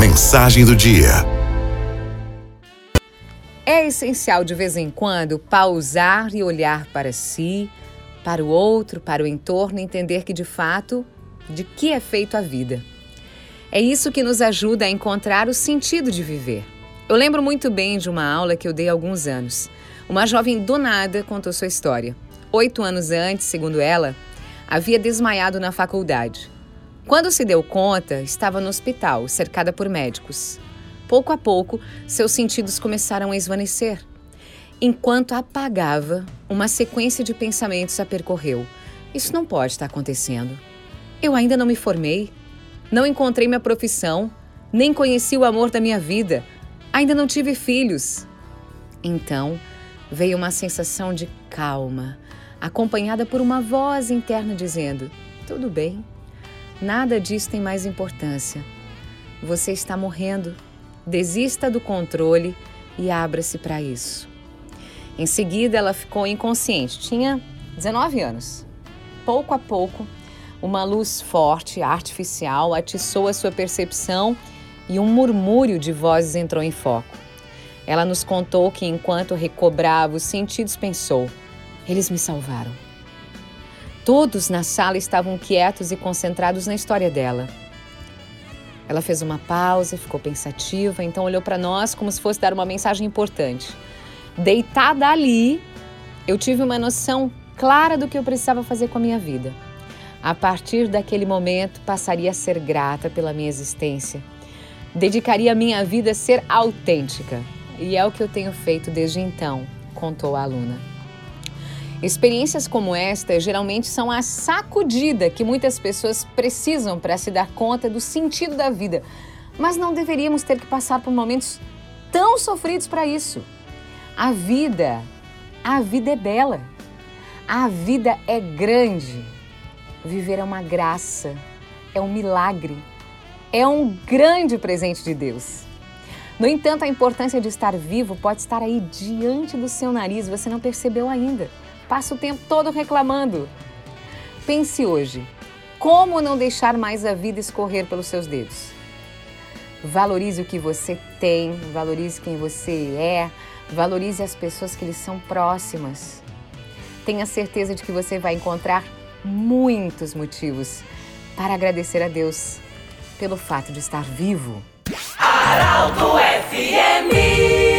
Mensagem do dia. É essencial de vez em quando pausar e olhar para si, para o outro, para o entorno e entender que de fato, de que é feito a vida. É isso que nos ajuda a encontrar o sentido de viver. Eu lembro muito bem de uma aula que eu dei há alguns anos. Uma jovem do nada contou sua história. Oito anos antes, segundo ela, havia desmaiado na faculdade. Quando se deu conta, estava no hospital, cercada por médicos. Pouco a pouco, seus sentidos começaram a esvanecer. Enquanto apagava, uma sequência de pensamentos a percorreu. Isso não pode estar acontecendo. Eu ainda não me formei, não encontrei minha profissão, nem conheci o amor da minha vida, ainda não tive filhos. Então, veio uma sensação de calma, acompanhada por uma voz interna dizendo: Tudo bem, Nada disso tem mais importância. Você está morrendo. Desista do controle e abra-se para isso. Em seguida, ela ficou inconsciente. Tinha 19 anos. Pouco a pouco, uma luz forte, artificial, atiçou a sua percepção e um murmúrio de vozes entrou em foco. Ela nos contou que, enquanto recobrava os sentidos, pensou: Eles me salvaram. Todos na sala estavam quietos e concentrados na história dela. Ela fez uma pausa, ficou pensativa, então olhou para nós como se fosse dar uma mensagem importante. Deitada ali, eu tive uma noção clara do que eu precisava fazer com a minha vida. A partir daquele momento, passaria a ser grata pela minha existência. Dedicaria minha vida a ser autêntica. E é o que eu tenho feito desde então, contou a aluna. Experiências como esta geralmente são a sacudida que muitas pessoas precisam para se dar conta do sentido da vida. Mas não deveríamos ter que passar por momentos tão sofridos para isso. A vida, a vida é bela. A vida é grande. Viver é uma graça, é um milagre, é um grande presente de Deus. No entanto, a importância de estar vivo pode estar aí diante do seu nariz, você não percebeu ainda passa o tempo todo reclamando. Pense hoje: como não deixar mais a vida escorrer pelos seus dedos? Valorize o que você tem, valorize quem você é, valorize as pessoas que lhe são próximas. Tenha certeza de que você vai encontrar muitos motivos para agradecer a Deus pelo fato de estar vivo. Araldo FMI